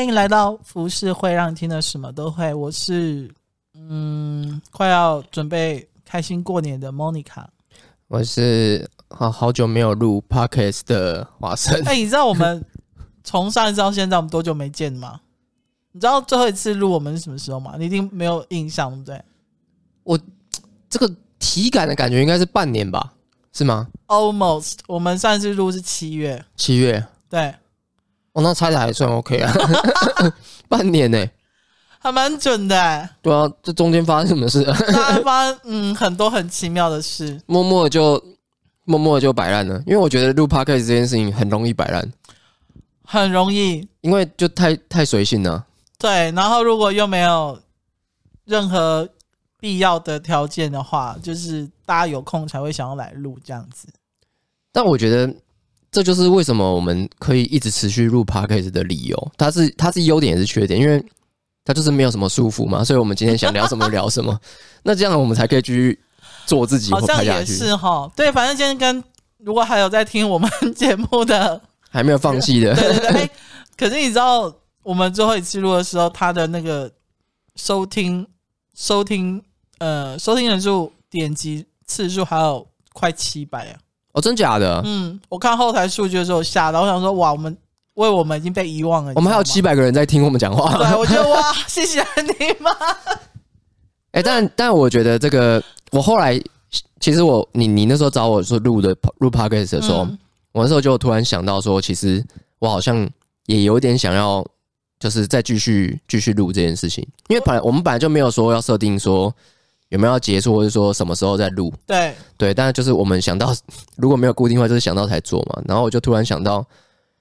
欢迎来到服饰会，让你听的什么都会。我是嗯，快要准备开心过年的 Monica。我是好好久没有录 Podcast 的华生。哎，你知道我们从上一次到现在，我们多久没见吗？你知道最后一次录我们是什么时候吗？你一定没有印象，对不对？我这个体感的感觉应该是半年吧？是吗？Almost。我们上一次录是七月。七月。对。哦，那猜的还算 OK 啊，半年呢、欸，还蛮准的、欸。对啊，这中间发生什么事？发 生嗯很多很奇妙的事，默默的就默默的就摆烂了。因为我觉得录 Podcast 这件事情很容易摆烂，很容易，因为就太太随性了。对，然后如果又没有任何必要的条件的话，就是大家有空才会想要来录这样子。但我觉得。这就是为什么我们可以一直持续录 Podcast 的理由。它是它是优点也是缺点，因为它就是没有什么束缚嘛，所以我们今天想聊什么聊什么。那这样我们才可以继续做自己，好像也是哈。对，反正今天跟如果还有在听我们节目的，还没有放弃的，对对对。可是你知道，我们最后一次录的时候，他的那个收听收听呃收听人数、点击次数还有快七百啊。哦，真假的？嗯，我看后台数据的时候吓到，我想说哇，我们为我们已经被遗忘了。我们还有七百个人在听我们讲话。对，我觉得哇，谢谢你们。哎、欸，但但我觉得这个，我后来其实我你你那时候找我说录的录 podcast 的时候，嗯、我那时候就突然想到说，其实我好像也有点想要，就是再继续继续录这件事情，因为本来我们本来就没有说要设定说。有没有要结束，或者说什么时候再录？对对，但是就是我们想到 如果没有固定的话，就是想到才做嘛。然后我就突然想到，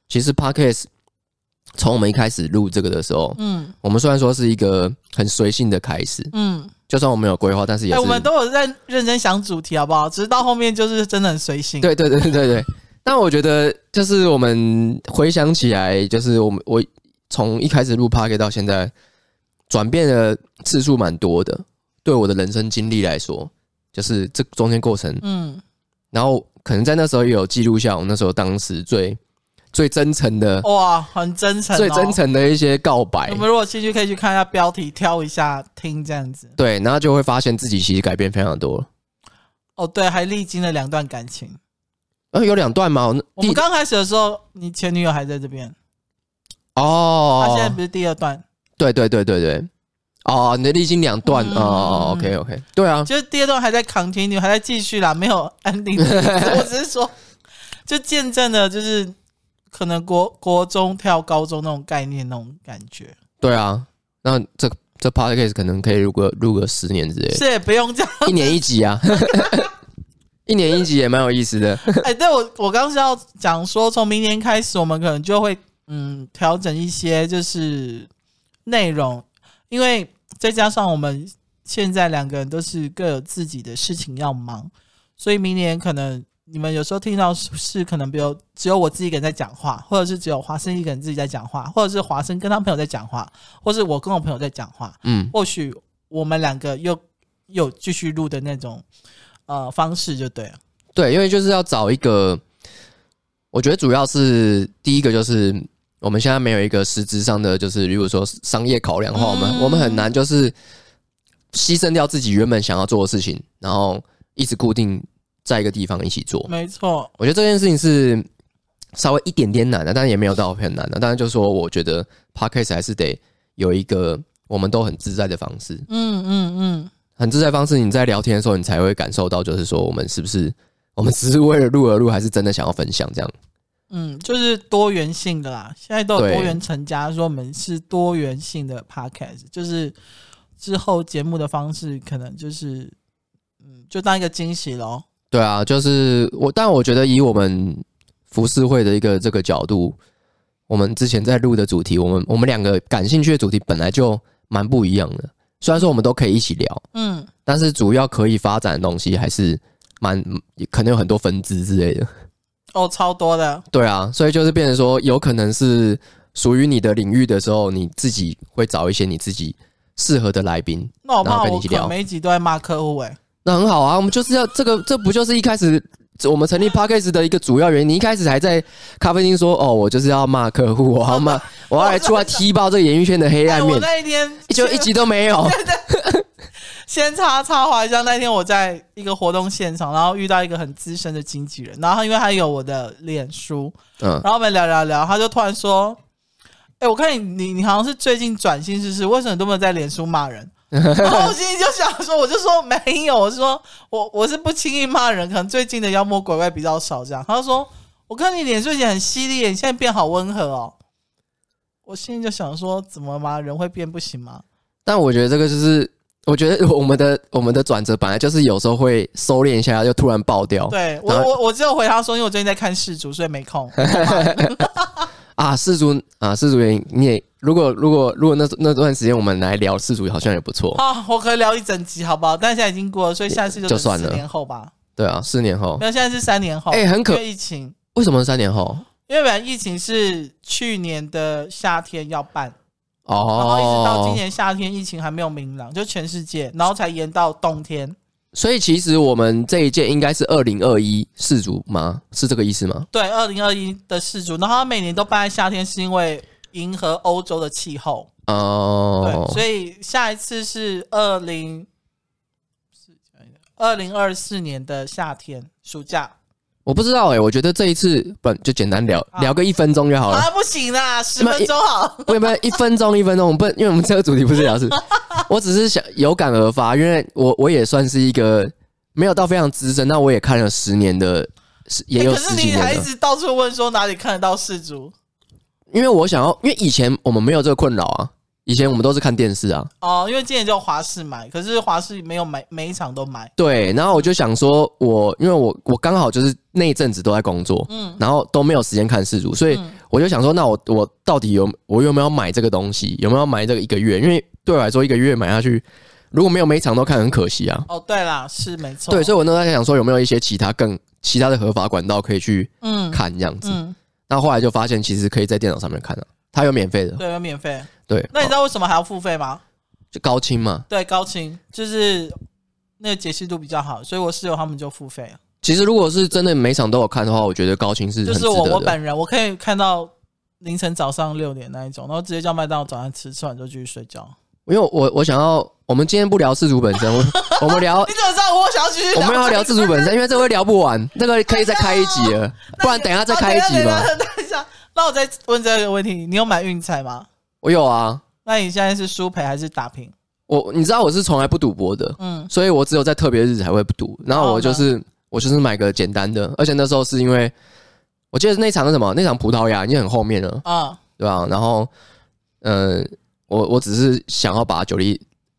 其实 Podcast 从我们一开始录这个的时候，嗯，我们虽然说是一个很随性的开始，嗯，就算我们有规划，但是也是、欸、我们都有在认真想主题，好不好？只是到后面就是真的很随性。对对对对对对。但我觉得，就是我们回想起来，就是我们我从一开始录 Podcast 到现在，转变的次数蛮多的。对我的人生经历来说，就是这中间过程，嗯，然后可能在那时候也有记录下我那时候当时最最真诚的，哇，很真诚，最真诚的一些告白。我们如果兴趣可以去看一下标题，挑一下听这样子。对，然后就会发现自己其实改变非常多。哦，对，还历经了两段感情。呃，有两段吗？我们刚开始的时候，你前女友还在这边。哦，他现在不是第二段？对对对对对。哦，你的历经两段哦，OK OK，对啊，就是第二段还在 continue，还在继续啦，没有 ending。我只是说，就见证了，就是可能国国中跳高中那种概念，那种感觉。对啊，那这这 podcast 可能可以录个录个十年之类的，是也不用这样，一年一集啊，一年一集也蛮有意思的。哎、欸，对我我刚是要讲说，从明年开始，我们可能就会嗯调整一些就是内容。因为再加上我们现在两个人都是各有自己的事情要忙，所以明年可能你们有时候听到是可能比如只有我自己一个人在讲话，或者是只有华生一个人自己在讲话，或者是华生跟他朋友在讲话，或是我跟我朋友在讲话。嗯，或许我们两个又又继续录的那种呃方式就对了。对，因为就是要找一个，我觉得主要是第一个就是。我们现在没有一个实质上的，就是如果说商业考量的话，我们我们很难就是牺牲掉自己原本想要做的事情，然后一直固定在一个地方一起做。没错，我觉得这件事情是稍微一点点难的，但也没有到很难的。当然就是说，我觉得 Podcast 还是得有一个我们都很自在的方式。嗯嗯嗯，很自在方式，你在聊天的时候，你才会感受到，就是说我们是不是我们只是为了录而录，还是真的想要分享这样。嗯，就是多元性的啦。现在都有多元成家，说我们是多元性的 podcast，就是之后节目的方式可能就是，嗯，就当一个惊喜喽。对啊，就是我，但我觉得以我们服饰会的一个这个角度，我们之前在录的主题，我们我们两个感兴趣的主题本来就蛮不一样的。虽然说我们都可以一起聊，嗯，但是主要可以发展的东西还是蛮可能有很多分支之类的。哦，超多的。对啊，所以就是变成说，有可能是属于你的领域的时候，你自己会找一些你自己适合的来宾，那我然后跟你一起聊。每一集都在骂客户，哎，那很好啊。我们就是要这个，这不就是一开始我们成立 Podcast 的一个主要原因。你一开始还在咖啡厅说：“哦，我就是要骂客户，我要骂，我要来出来踢爆这个演艺圈的黑暗面。”我那一天就一集都没有。先插插话一下，那天我在一个活动现场，然后遇到一个很资深的经纪人，然后因为他有我的脸书，嗯，然后我们聊聊聊，他就突然说：“哎、欸，我看你你你好像是最近转型，是不是？为什么都没有在脸书骂人？” 然后我心里就想说，我就说没有，我是说我我是不轻易骂人，可能最近的妖魔鬼怪比较少这样。他就说，我看你脸最近很犀利，你现在变好温和哦。我心里就想说，怎么嘛？人会变不行吗？但我觉得这个就是，我觉得我们的我们的转折本来就是有时候会收敛一下，就突然爆掉。对我我我只有回他说，因为我最近在看世足，所以没空。啊，世足啊，世足原因你也。如果如果如果那那段时间我们来聊世足，好像也不错啊。我可以聊一整集，好不好？但现在已经过了，所以下次就就算了。四年后吧。对啊，四年后。没有，现在是三年后。哎、欸，很可疫情。为什么是三年后？因为本来疫情是去年的夏天要办，哦，然后一直到今年夏天，疫情还没有明朗，就全世界，然后才延到冬天。所以其实我们这一届应该是二零二一世足吗？是这个意思吗？对，二零二一的世足，然后他每年都办在夏天，是因为。迎合欧洲的气候哦，oh. 对，所以下一次是二零二零二四年的夏天暑假。我不知道哎、欸，我觉得这一次不就简单聊聊个一分钟就好了啊，不行啦，十分钟好，为什么一分钟一分钟？我们不，因为我们这个主题不是聊是，我只是想有感而发，因为我我也算是一个没有到非常资深，那我也看了十年的，也有十几年的。可是你还一直到处问说哪里看得到世足？因为我想要，因为以前我们没有这个困扰啊，以前我们都是看电视啊。哦，因为今年就华视买，可是华视没有买每一场都买。对，然后我就想说我，我因为我我刚好就是那一阵子都在工作，嗯，然后都没有时间看世足，所以我就想说，那我我到底有我有没有买这个东西？有没有买这个一个月？因为对我来说，一个月买下去，如果没有每一场都看，很可惜啊。哦，对啦，是没错。对，所以我那时候在想说，有没有一些其他更其他的合法管道可以去嗯看这样子。嗯，那后，后来就发现，其实可以在电脑上面看了。它有免费的，对，有免费。对，那你知道为什么还要付费吗？就高清嘛。对，高清就是那个解析度比较好，所以我室友他们就付费了。其实如果是真的每场都有看的话，我觉得高清是就是我我本人我可以看到凌晨早上六点那一种，然后直接叫麦当劳早上吃，吃完就继续睡觉。因为我我想要，我们今天不聊自主本身，我 我们聊你怎么知道我想要继续？我们要聊自主本身，因为这会聊不完，那个可以再开一集了，不然等一下再开一集吧。那我再问这个问题，你有买运彩吗？我有啊。那你现在是输赔还是打平？我你知道我是从来不赌博的，嗯，所以我只有在特别日子才会不赌。然后我就是、哦、我就是买个简单的，而且那时候是因为我记得那场是什么？那场葡萄牙已经很后面了啊，哦、对吧？然后嗯、呃，我我只是想要把九力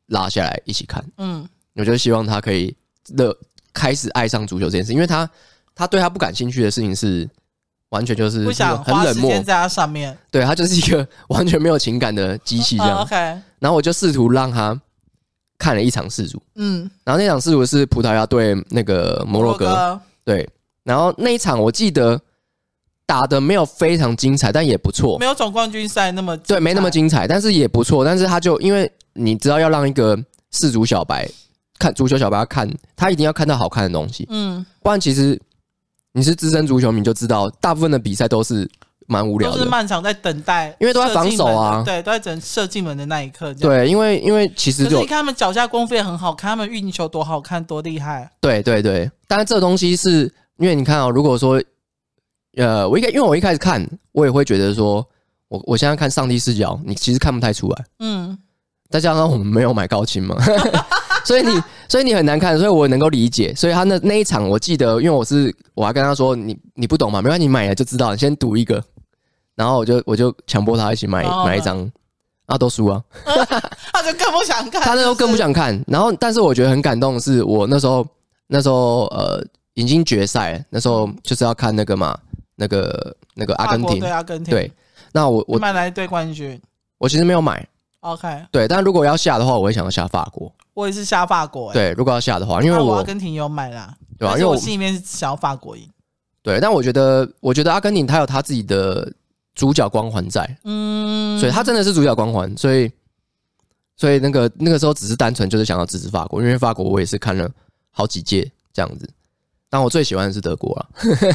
拉下来一起看，嗯，我就希望他可以乐开始爱上足球这件事，因为他他对他不感兴趣的事情是。完全就是不想花时间在他上面，对，他就是一个 完全没有情感的机器这样。OK，然后我就试图让他看了一场世足，嗯，然后那场世足是葡萄牙对那个摩洛哥，对，然后那一场我记得打的没有非常精彩，但也不错，没有总冠军赛那么对，没那么精彩，但是也不错。但是他就因为你知道要让一个世足小白看足球小白要看，他一定要看到好看的东西，嗯，不然其实。你是资深足球迷就知道，大部分的比赛都是蛮无聊的，都是漫长在等待，因为都在防守啊，对，都在等射进门的那一刻。对，因为因为其实就你看他们脚下功夫也很好看，他们运球多好看，多厉害。对对对，但是这东西是因为你看啊、喔，如果说呃，我一开因为我一开始看，我也会觉得说，我我现在看上帝视角，你其实看不太出来。嗯，再加上我们没有买高清嘛。所以你，所以你很难看，所以我能够理解。所以他那那一场，我记得，因为我是我还跟他说，你你不懂嘛，没关系，你买了就知道，你先赌一个。然后我就我就强迫他一起买买一张，啊，都输啊，他就更不想看，他那时候更不想看。然后，但是我觉得很感动的是，我那时候那时候呃已经决赛，那时候就是要看那个嘛，那个那个阿根廷对阿根廷对。那我我买来一队冠军，我其实没有买。OK，对，但如果要下的话，我会想要下法国。我也是下法国、欸。对，如果要下的话，因为我阿根廷有买啦，对吧？因为我心里面是想要法国赢。对，但我觉得，我觉得阿根廷他有他自己的主角光环在，嗯，所以他真的是主角光环，所以，所以那个那个时候只是单纯就是想要支持法国，因为法国我也是看了好几届这样子。但我最喜欢的是德国了。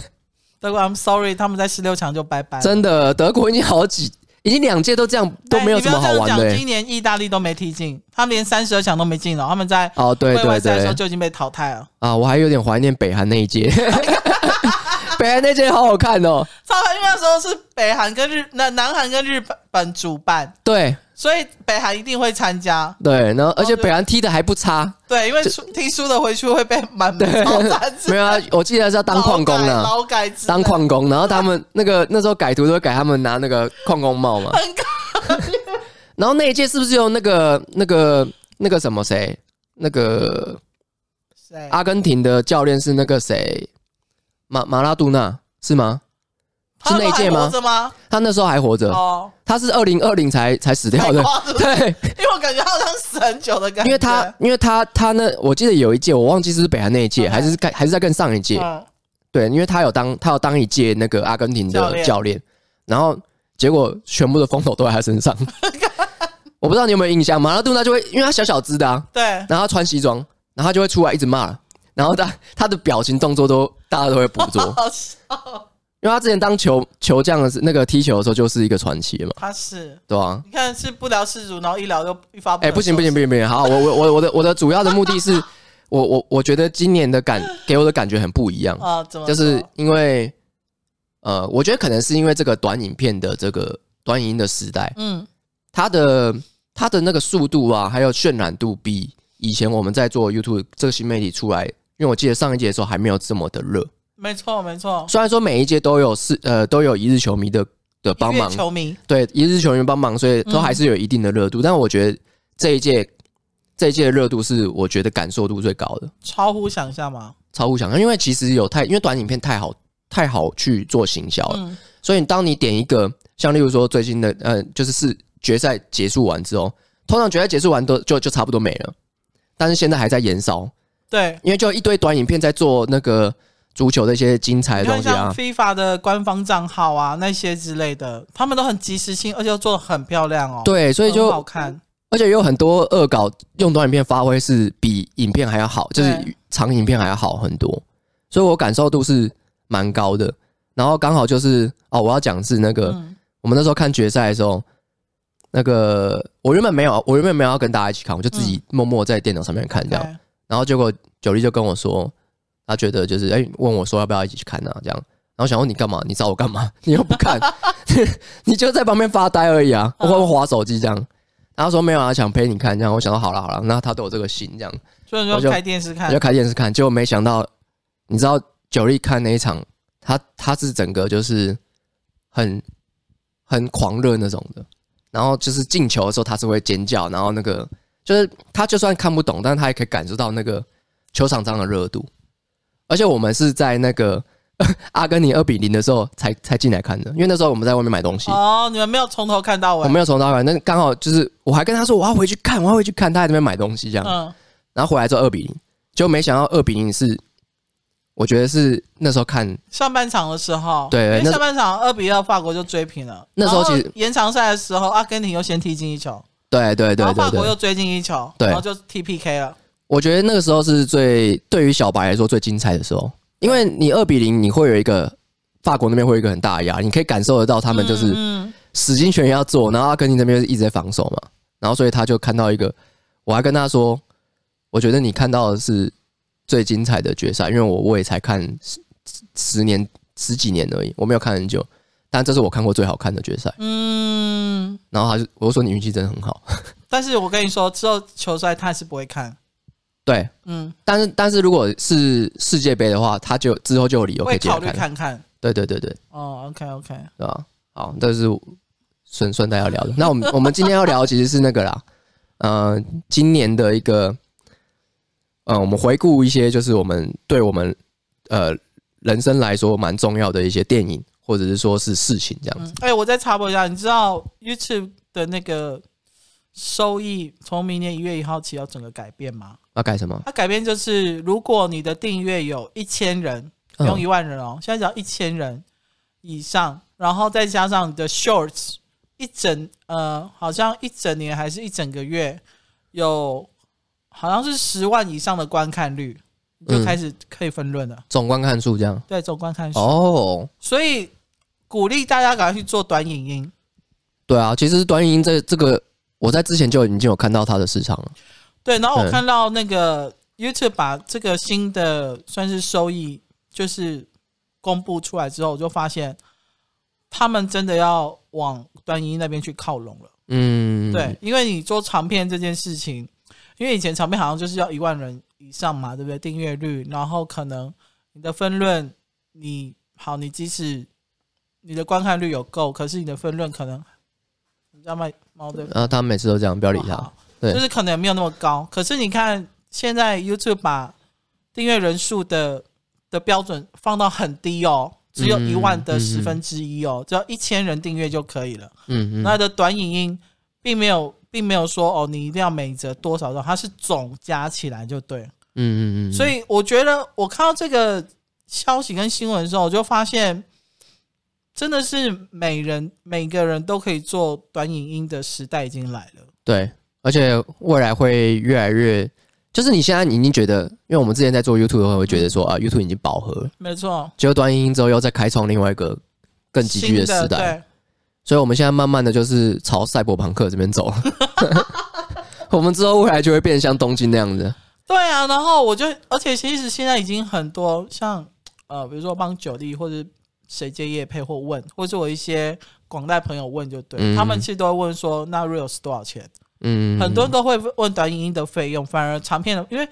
德国，I'm sorry，他们在十六强就拜拜。真的，德国已经好几，已经两届都这样，都没有什么好玩的、欸。今年意大利都没踢进，他们连三十二强都没进了。他们在哦，对对对，的时候就已经被淘汰了。啊，我还有点怀念北韩那一届。北韩那届好好看哦，超好，因为那时候是北韩跟日那南韩跟日本主办，对，所以北韩一定会参加，对，然后而且北韩踢的还不差，对，因为输踢输了回去会被满超赞，没有啊，我记得是要当矿工啊，劳改当矿工，然后他们 那个那时候改图都会改他们拿那个矿工帽嘛，然后那一届是不是有那个那个那个什么谁，那个谁，阿根廷的教练是那个谁？马马拉杜纳是吗？是那一届吗？他那时候还活着。哦，他是二零二零才才死掉的。对，因为我感觉他好像死很久的感觉。因为他，因为他，他那我记得有一届，我忘记是北韩那一届，还是还是在更上一届。对，因为他有当他有当一届那个阿根廷的教练，然后结果全部的风头都在他身上。我不知道你有没有印象，马拉杜纳就会因为他小小只的啊，对，然后他穿西装，然后他就会出来一直骂。然后他他的表情动作都大家都会捕捉，好笑，因为他之前当球球将的是那个踢球的时候就是一个传奇嘛。他是对啊，你看是不聊世俗，然后一聊就一发不。哎，不行不行不行不行！好，我我我我的我的主要的目的是，我我我觉得今年的感给我的感觉很不一样啊，怎么？就是因为呃，我觉得可能是因为这个短影片的这个短影音的时代，嗯，它的它的那个速度啊，还有渲染度比以前我们在做 YouTube 这个新媒体出来。因为我记得上一届的时候还没有这么的热，没错没错。虽然说每一届都有是呃都有一日球迷的的帮忙，球迷对一日球迷帮忙，所以都还是有一定的热度。嗯、但我觉得这一届这一届的热度是我觉得感受度最高的，超乎想象吗？超乎想象，因为其实有太因为短影片太好太好去做行销了，嗯、所以当你点一个像例如说最近的呃就是是决赛结束完之后，通常决赛结束完都就就差不多没了，但是现在还在延烧。对，因为就一堆短影片在做那个足球的一些精彩的东西啊，像 FIFA 的官方账号啊那些之类的，他们都很及时性，而且又做的很漂亮哦。对，所以就好看，而且有很多恶搞用短影片发挥是比影片还要好，就是长影片还要好很多，所以我感受度是蛮高的。然后刚好就是哦，我要讲是那个、嗯、我们那时候看决赛的时候，那个我原本没有，我原本没有要跟大家一起看，我就自己默默在电脑上面看这样。嗯然后结果九力就跟我说，他觉得就是哎，问我说要不要一起去看呢？这样，然后想问你干嘛？你找我干嘛？你又不看，你就在旁边发呆而已啊！我会滑手机这样。然后说没有啊，想陪你看这样。我想说好了好了，那他都有这个心这样，所以就开电视看，就开电视看。结果没想到，你知道九力看那一场，他他是整个就是很很狂热那种的。然后就是进球的时候，他是会尖叫，然后那个。就是他就算看不懂，但是他也可以感受到那个球场上的热度。而且我们是在那个 阿根廷二比零的时候才才进来看的，因为那时候我们在外面买东西。哦，你们没有从头看到尾？我没有从头看，那刚好就是我还跟他说我要回去看，我要回去看，他在那边买东西这样。嗯。然后回来之后二比零，就没想到二比零是，我觉得是那时候看上半场的时候，对，因为上半场二比二法国就追平了。那时候其实延长赛的时候，阿根廷又先踢进一球。对对对对，法国又追进一球，对。然后就 T P K 了。我觉得那个时候是最对于小白来说最精彩的时候，因为你二比零，你会有一个法国那边会有一个很大的压力，你可以感受得到他们就是使劲全力要做，然后阿根廷那边一直在防守嘛，然后所以他就看到一个，我还跟他说，我觉得你看到的是最精彩的决赛，因为我我也才看十十年十几年而已，我没有看很久。但这是我看过最好看的决赛。嗯，然后他就我就说你运气真的很好。但是我跟你说，之后球赛他还是不会看。对，嗯，但是但是如果是世界杯的话，他就之后就有理由可以考虑看看。对对对对。哦，OK OK，对吧？好，这是顺顺带要聊的。那我们我们今天要聊的其实是那个啦，呃，今年的一个，呃，我们回顾一些就是我们对我们呃人生来说蛮重要的一些电影。或者是说是事情这样子。哎、嗯欸，我再插播一下，你知道 YouTube 的那个收益从明年一月一号起要整个改变吗？要改什么？它改变就是，如果你的订阅有一千人，不用一万人哦，嗯、现在只要一千人以上，然后再加上你的 Shorts 一整呃，好像一整年还是一整个月有，好像是十万以上的观看率，你就开始可以分论了。总观看数这样，对，总观看数哦。所以鼓励大家赶快去做短影音。对啊，其实短影音这这个，我在之前就已经有看到它的市场了。对，然后我看到那个 YouTube 把这个新的算是收益，就是公布出来之后，我就发现他们真的要往短影音那边去靠拢了。嗯，对，因为你做长片这件事情，因为以前长片好像就是要一万人以上嘛，对不对？订阅率，然后可能你的分论，你好，你即使你的观看率有够，可是你的分润可能。你知道吗猫的，啊，他们每次都这样，不要理他。哦、对，就是可能也没有那么高。可是你看，现在 YouTube 把订阅人数的的标准放到很低哦，只有一万的十分之一哦，嗯嗯、只要一千人订阅就可以了。嗯嗯。那的短影音并没有，并没有说哦，你一定要每则多少多少，它是总加起来就对。嗯嗯嗯。所以我觉得，我看到这个消息跟新闻的时候，我就发现。真的是每人每个人都可以做短影音的时代已经来了。对，而且未来会越来越，就是你现在已经觉得，因为我们之前在做 YouTube 的时候，会觉得说啊，YouTube 已经饱和了。没错。结果短影音之后又再开创另外一个更急剧的时代。所以我们现在慢慢的就是朝赛博朋克这边走。我们之后未来就会变得像东京那样子。对啊，然后我就，而且其实现在已经很多像呃，比如说帮九弟或者。谁接业配或问，或者我一些广大朋友问就对，嗯、他们其实都会问说，那 Reels 多少钱？嗯，很多人都会问短影音的费用，反而长片的，因为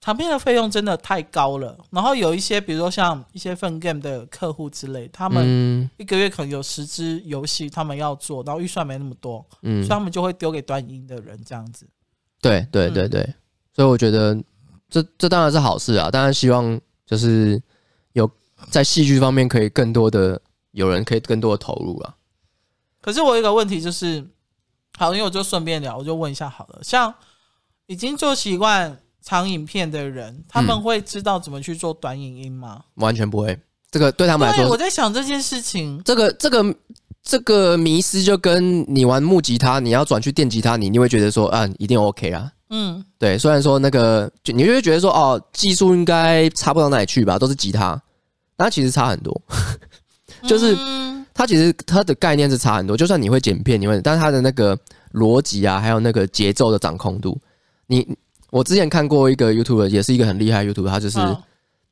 长片的费用真的太高了。然后有一些，比如说像一些 Fun Game 的客户之类，他们一个月可能有十支游戏，他们要做，然后预算没那么多，嗯，所以他们就会丢给短影音的人这样子。对对对对，嗯、所以我觉得这这当然是好事啊，当然希望就是。在戏剧方面，可以更多的有人可以更多的投入啊。可是我有一个问题就是，好，因为我就顺便聊，我就问一下好了。像已经做习惯长影片的人，他们会知道怎么去做短影音吗？嗯、完全不会，这个对他们来说，我在想这件事情，这个这个这个迷失就跟你玩木吉他，你要转去电吉他，你你会觉得说啊，一定 OK 啊。嗯，对，虽然说那个就你就会觉得说哦，技术应该差不到哪里去吧，都是吉他。它其实差很多，就是它其实它的概念是差很多。就算你会剪片，你会，但是它的那个逻辑啊，还有那个节奏的掌控度，你我之前看过一个 YouTuber，也是一个很厉害 YouTuber，他就是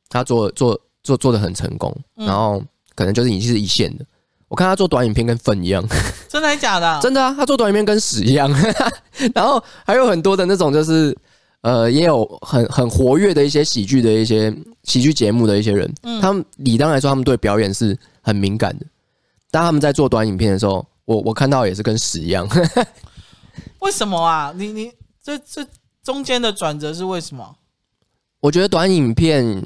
他做做做做的很成功，然后可能就是已经是一线的。我看他做短影片跟粪一样，真的还假的？真的啊，他做短影片跟屎一样。然后还有很多的那种就是。呃，也有很很活跃的一些喜剧的一些喜剧节目的一些人，嗯、他们理当来说，他们对表演是很敏感的。但他们在做短影片的时候，我我看到也是跟屎一样。为什么啊？你你这这中间的转折是为什么？我觉得短影片，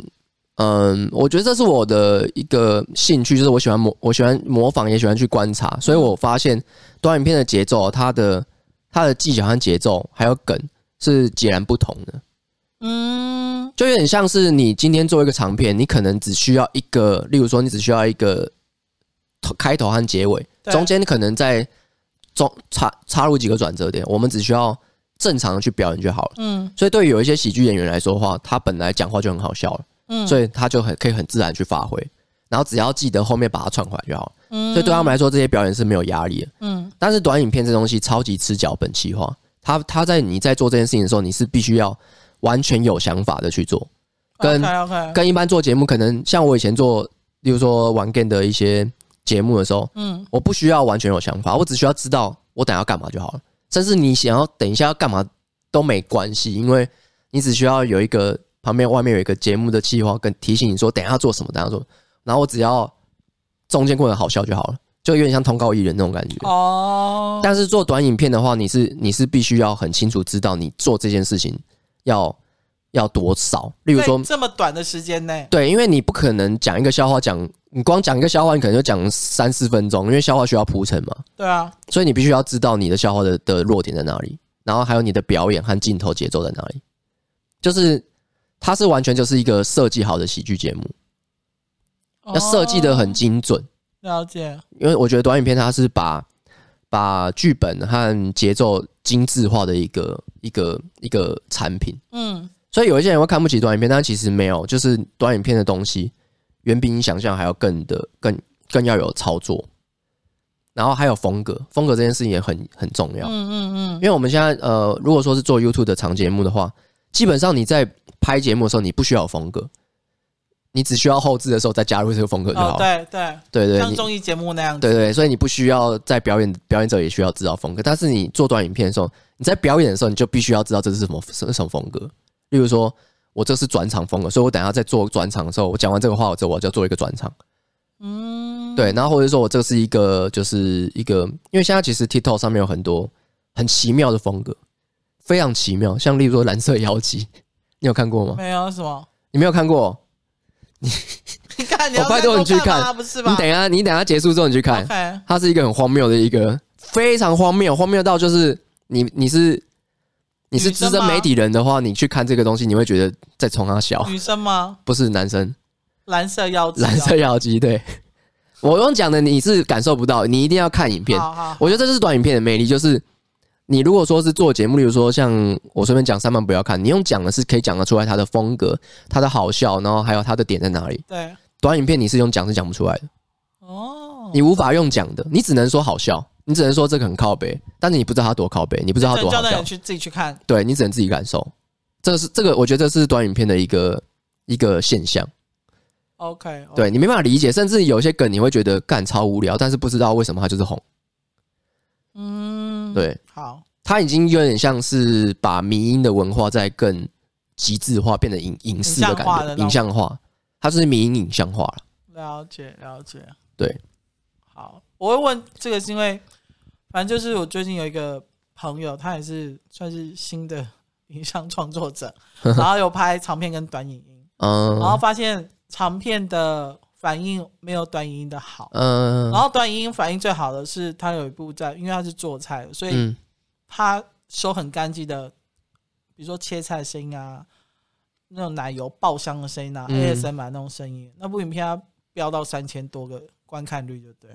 嗯，我觉得这是我的一个兴趣，就是我喜欢模，我喜欢模仿，也喜欢去观察。所以我发现短影片的节奏，它的它的技巧和节奏还有梗。是截然不同的，嗯，就有点像是你今天做一个长片，你可能只需要一个，例如说你只需要一个开头和结尾，中间可能在中插插入几个转折点，我们只需要正常的去表演就好了，嗯，所以对于有一些喜剧演员来说的话，他本来讲话就很好笑了，嗯，所以他就很可以很自然去发挥，然后只要记得后面把它串回来就好。了，嗯，所以对他们来说这些表演是没有压力的，嗯，但是短影片这东西超级吃脚本企划。他他在你在做这件事情的时候，你是必须要完全有想法的去做，跟 okay, okay. 跟一般做节目可能像我以前做，例如说玩 game 的一些节目的时候，嗯，我不需要完全有想法，我只需要知道我等下要干嘛就好了。甚至你想要等一下要干嘛都没关系，因为你只需要有一个旁边外面有一个节目的计划跟提醒你说等一下要做什么，等一下做，然后我只要中间过得好笑就好了。就有点像通告艺人那种感觉哦，但是做短影片的话，你是你是必须要很清楚知道你做这件事情要要多少。例如说这么短的时间内，对，因为你不可能讲一个笑话，讲你光讲一个笑话，你可能就讲三四分钟，因为笑话需要铺陈嘛。对啊，所以你必须要知道你的笑话的的弱点在哪里，然后还有你的表演和镜头节奏在哪里。就是它是完全就是一个设计好的喜剧节目，要设计的很精准。了解，因为我觉得短影片它是把把剧本和节奏精致化的一个一个一个产品，嗯，所以有一些人会看不起短影片，但其实没有，就是短影片的东西远比你想象还要更的更更要有操作，然后还有风格，风格这件事情也很很重要。嗯嗯嗯，因为我们现在呃，如果说是做 YouTube 的长节目的话，基本上你在拍节目的时候，你不需要有风格。你只需要后置的时候再加入这个风格就好。对对对对，像综艺节目那样子。对对，所以你不需要在表演，表演者也需要知道风格。但是你做短影片的时候，你在表演的时候，你就必须要知道这是什么什么什么风格。例如说，我这是转场风格，所以我等下在做转场的时候，我讲完这个话我之后，我就要做一个转场。嗯，对。然后或者说我这是一个，就是一个，因为现在其实 TikTok 上面有很多很奇妙的风格，非常奇妙。像例如说蓝色妖姬，你有看过吗？没有什么？你没有看过？你 你看，我拜托你去看，不是吧？你等一下，你等一下结束之后你去看。Okay. 它是一个很荒谬的一个，非常荒谬，荒谬到就是你你是你是资深媒体人的话，你去看这个东西，你会觉得在冲他笑。女生吗？不是男生。蓝色妖姬，蓝色妖姬，对。我用讲的你是感受不到，你一定要看影片。好好好，我觉得这就是短影片的魅力，就是。你如果说是做节目，例如说像我随便讲三万不要看，你用讲的是可以讲得出来它的风格、它的好笑，然后还有它的点在哪里。对，短影片你是用讲是讲不出来的。哦，你无法用讲的，你只能说好笑，你只能说这个很靠背，但是你不知道它多靠背，你不知道它多好笑。去自己去看，对，你只能自己感受。这是这个，我觉得这是短影片的一个一个现象。OK. 对你没办法理解，甚至有些梗你会觉得干超无聊，但是不知道为什么它就是红。嗯，对，好，他已经有点像是把迷音的文化在更极致化，变得影影视的感觉，影像化，它是迷音影像化了。了解，了解。对，好，我会问这个是因为，反正就是我最近有一个朋友，他也是算是新的影像创作者，然后有拍长片跟短影音，嗯，然后发现长片的。反应没有短影音的好，嗯，然后短影音反应最好的是他有一部在，因为他是做菜的，所以他收很干净的，比如说切菜声音啊，那种奶油爆香的声音啊，ASMR 那种声音，那部影片他飙到三千多个观看率，就对。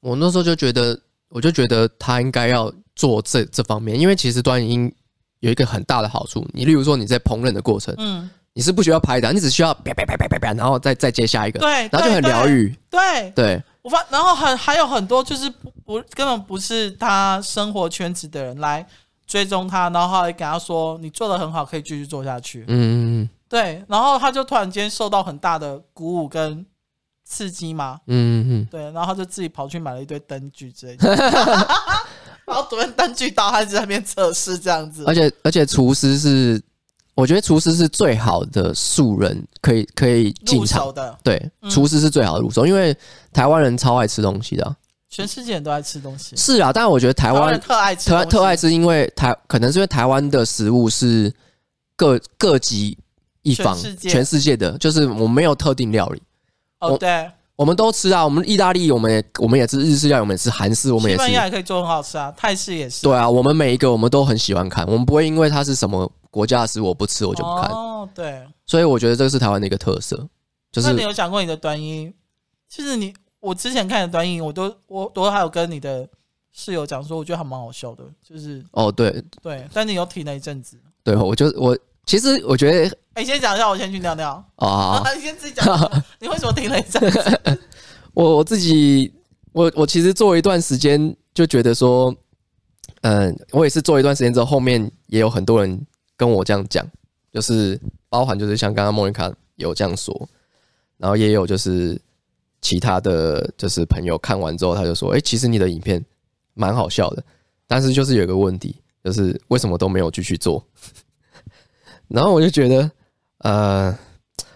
我那时候就觉得，我就觉得他应该要做这这方面，因为其实短影音有一个很大的好处，你例如说你在烹饪的过程，嗯。你是不需要拍的，你只需要啪啪啪啪啪啪，然后再再接下一个，对，然后就很疗愈。对对，我发，然后很还有很多就是不不根本不是他生活圈子的人来追踪他，然后还给他说你做的很好，可以继续做下去。嗯嗯嗯，对，然后他就突然间受到很大的鼓舞跟刺激嘛。嗯嗯嗯，对，然后他就自己跑去买了一堆灯具之类的，然后昨天灯具到，他就在那边测试这样子。而且而且厨师是。我觉得厨师是最好的素人，可以可以进场的。对，厨师是最好的入手，因为台湾人超爱吃东西的啊。全世界人都爱吃东西。是啊，但是我觉得台湾人特爱吃，特特爱吃，因为台可能是因为台湾的食物是各各级一方，全世界的，就是我们没有特定料理。哦，对。我们都吃啊，我们意大利，我们也我们也吃日式料理，我们也吃韩式，我们也吃。西班牙也可以做很好吃啊，泰式也是。对啊，我们每一个我们都很喜欢看，我们不会因为它是什么国家的食物我不吃我就不看。哦，对。所以我觉得这个是台湾的一个特色，就是。那你有讲过你的端音？其实你我之前看的端音，我都我都还有跟你的室友讲说，我觉得还蛮好笑的，就是。哦，对对，但你有停了一阵子。对，我就我。其实我觉得，哎、欸，先讲一下，我先去尿尿。哦，好好你先自己讲。你为什么停了一阵子？我我自己，我我其实做一段时间就觉得说，嗯，我也是做一段时间之后，后面也有很多人跟我这样讲，就是包含就是像刚刚莫妮卡有这样说，然后也有就是其他的就是朋友看完之后，他就说，哎、其实你的影片蛮好笑的，但是就是有一个问题，就是为什么都没有继续做？然后我就觉得，呃，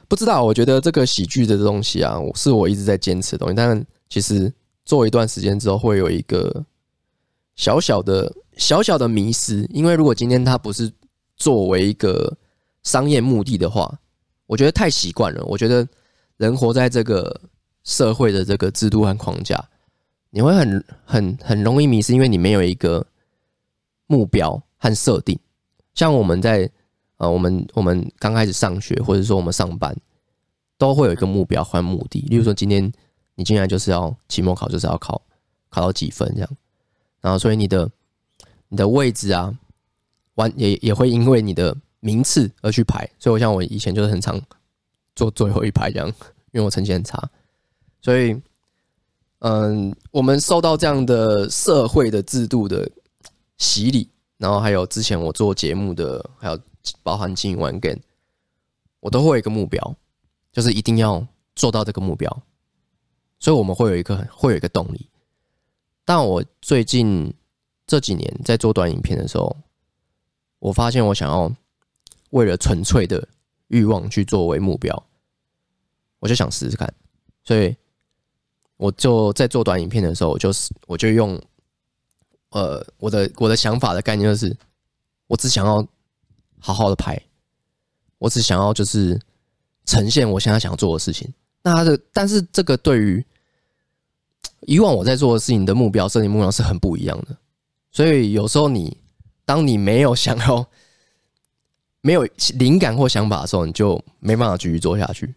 不知道，我觉得这个喜剧的东西啊，是我一直在坚持的东西。但其实做一段时间之后，会有一个小小的、小小的迷失。因为如果今天他不是作为一个商业目的的话，我觉得太习惯了。我觉得人活在这个社会的这个制度和框架，你会很、很、很容易迷失，因为你没有一个目标和设定。像我们在。呃，我们我们刚开始上学，或者说我们上班，都会有一个目标和目的。例如说，今天你进来就是要期末考，就是要考考到几分这样。然后，所以你的你的位置啊，完也也会因为你的名次而去排，所以我像我以前就是很常坐最后一排这样，因为我成绩很差，所以嗯，我们受到这样的社会的制度的洗礼，然后还有之前我做节目的，还有包含经营玩梗我都会有一个目标，就是一定要做到这个目标，所以我们会有一个会有一个动力。但我最近这几年在做短影片的时候，我发现我想要为了纯粹的欲望去作为目标，我就想试试看，所以我就在做短影片的时候，我就是我就用呃我的我的想法的概念就是，我只想要好好的拍，我只想要就是呈现我现在想要做的事情。那他的但是这个对于以往我在做的事情的目标设定目标是很不一样的，所以有时候你当你没有想要、没有灵感或想法的时候，你就没办法继续做下去。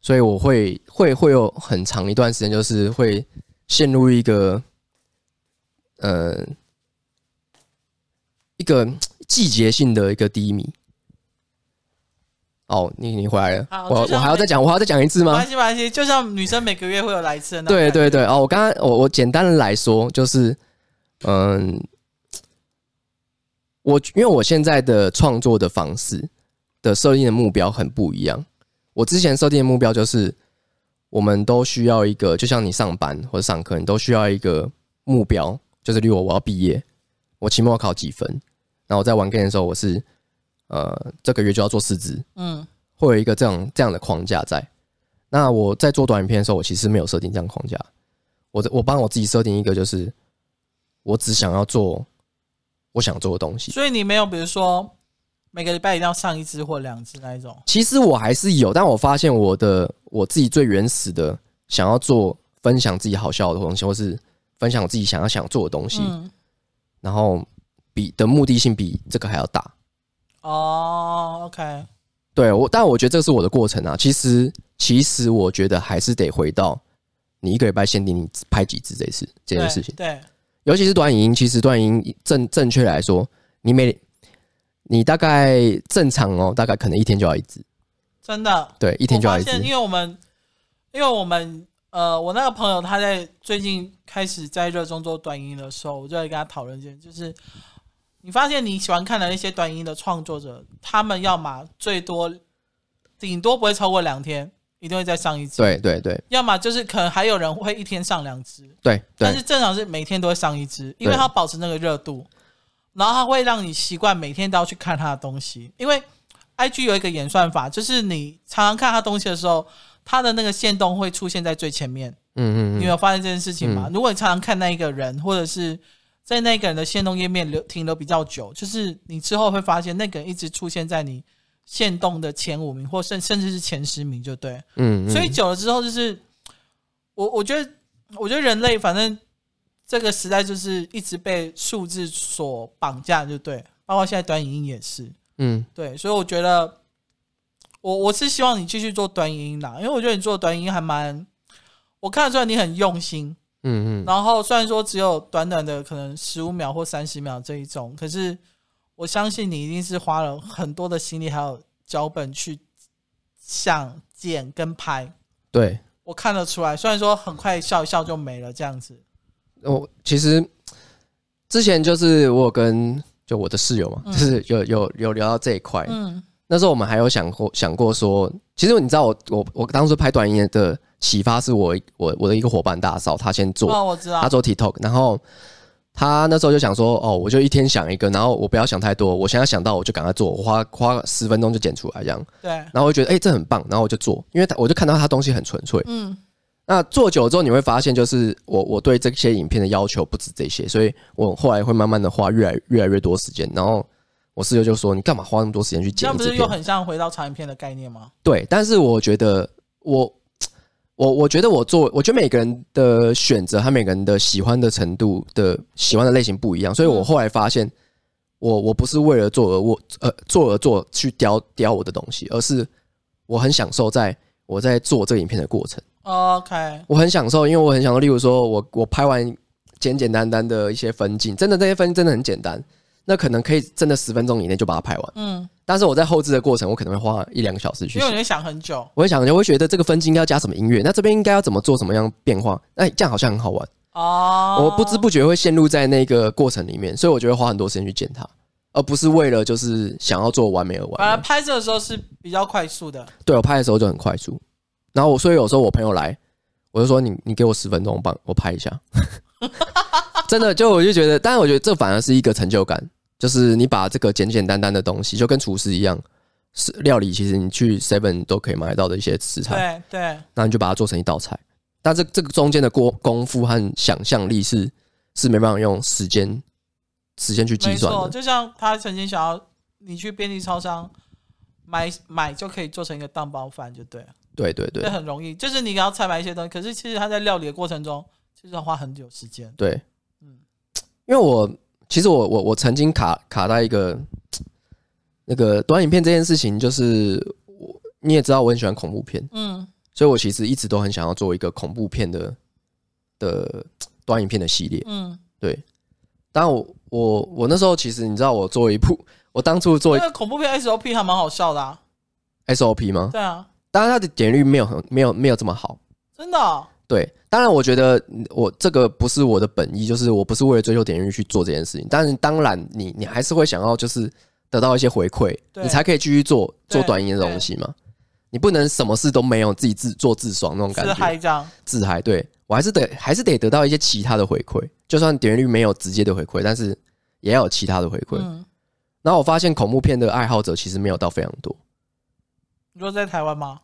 所以我会会会有很长一段时间，就是会陷入一个呃一个季节性的一个低迷。哦，你你回来了，我我还要再讲，我还要再讲一次吗？没关系，没关系，就像女生每个月会有来一次的。对对对，哦，我刚刚我我简单的来说，就是嗯，我因为我现在的创作的方式的设定的目标很不一样。我之前设定的目标就是，我们都需要一个，就像你上班或者上课，你都需要一个目标，就是例如我我要毕业，我期末考几分，然后我在玩 game 的时候，我是。呃，这个月就要做四支，嗯，会有一个这样这样的框架在。那我在做短影片的时候，我其实没有设定这样框架。我我帮我自己设定一个，就是我只想要做我想做的东西。所以你没有，比如说每个礼拜一定要上一支或两支那一种。其实我还是有，但我发现我的我自己最原始的想要做分享自己好笑的东西，或是分享我自己想要想做的东西，嗯，然后比的目的性比这个还要大。哦、oh，OK，对我，但我觉得这是我的过程啊。其实，其实我觉得还是得回到你一个礼拜限定你拍几支这次这件事情。对，对尤其是短影音，其实短影音正正确来说，你每你大概正常哦，大概可能一天就要一支。真的？对，一天就要一支。因为我们，因为我们，呃，我那个朋友他在最近开始在热衷做短音的时候，我就会跟他讨论一件，就是。你发现你喜欢看的那些短音的创作者，他们要么最多顶多不会超过两天，一定会再上一支。对对对。要么就是可能还有人会一天上两支。对。但是正常是每天都会上一支，因为他保持那个热度，然后它会让你习惯每天都要去看他的东西。因为 IG 有一个演算法，就是你常常看他东西的时候，他的那个限动会出现在最前面。嗯嗯。你有发现这件事情吗？如果你常常看那一个人，或者是。在那个人的限动页面留停留比较久，就是你之后会发现那个人一直出现在你限动的前五名，或甚甚至是前十名，就对。嗯，嗯，所以久了之后，就是我我觉得，我觉得人类反正这个时代就是一直被数字所绑架，就对。包括现在短影音也是，嗯，对。所以我觉得，我我是希望你继续做短影音啦，因为我觉得你做短影音还蛮，我看得出来你很用心。嗯嗯，然后虽然说只有短短的可能十五秒或三十秒这一种，可是我相信你一定是花了很多的心力还有脚本去想剪跟拍。对，我看得出来。虽然说很快笑一笑就没了这样子。我其实之前就是我有跟就我的室友嘛，就是有有有聊到这一块。嗯，那时候我们还有想过想过说，其实你知道我我我当时拍短影的。启发是我我我的一个伙伴大嫂，她先做，哦，我知道，她做 TikTok，然后他那时候就想说，哦，我就一天想一个，然后我不要想太多，我现在想到我就赶快做，我花花十分钟就剪出来这样。对，然后我就觉得，哎，这很棒，然后我就做，因为他我就看到他东西很纯粹。嗯，那做久了之后，你会发现，就是我我对这些影片的要求不止这些，所以我后来会慢慢的花越来越来越多时间。然后我室友就说，你干嘛花那么多时间去剪？这样不是又很像回到长影片的概念吗？对，但是我觉得我。我我觉得我做，我觉得每个人的选择和每个人的喜欢的程度的喜欢的类型不一样，所以我后来发现我，我我不是为了做而我呃做而做去雕雕我的东西，而是我很享受在我在做这个影片的过程。OK，我很享受，因为我很享受，例如说我我拍完简简单单的一些分镜，真的这些分镜真的很简单，那可能可以真的十分钟以内就把它拍完。嗯，但是我在后置的过程，我可能会花一两个小时去。因为你会想很久，我会想，我会觉得这个分镜应该要加什么音乐，那这边应该要怎么做什么样变化？哎，这样好像很好玩哦。我不知不觉会陷入在那个过程里面，所以我就会花很多时间去剪它，而不是为了就是想要做完美而完美。拍摄的时候是比较快速的。对，我拍的时候就很快速，然后我所以有时候我朋友来，我就说你你给我十分钟，我帮我拍一下。真的，就我就觉得，但是我觉得这反而是一个成就感。就是你把这个简简单单的东西，就跟厨师一样，是料理。其实你去 Seven 都可以买到的一些食材，对对，那你就把它做成一道菜。但这这个中间的过功夫和想象力是是没办法用时间时间去计算的。就像他曾经想要你去便利超商买买就可以做成一个蛋包饭，就对了。对对对，这很容易。就是你要采买一些东西，可是其实他在料理的过程中，其实要花很久时间。对，嗯，因为我。其实我我我曾经卡卡在一个那个短影片这件事情，就是我你也知道我很喜欢恐怖片，嗯，所以我其实一直都很想要做一个恐怖片的的短影片的系列，嗯，对。当然我我我那时候其实你知道我做一部，我当初做一个恐怖片 SOP 还蛮好笑的啊，SOP 吗？对啊，当然它的点击率没有很没有没有这么好，真的哦。对，当然，我觉得我这个不是我的本意，就是我不是为了追求点击率去做这件事情。但是，当然你，你你还是会想要，就是得到一些回馈，你才可以继续做做短音的东西嘛。你不能什么事都没有，自己自做自爽那种感觉，自嗨这样，自嗨。对，我还是得还是得得到一些其他的回馈，就算点击率没有直接的回馈，但是也要有其他的回馈。嗯。然后我发现恐怖片的爱好者其实没有到非常多。你说在台湾吗？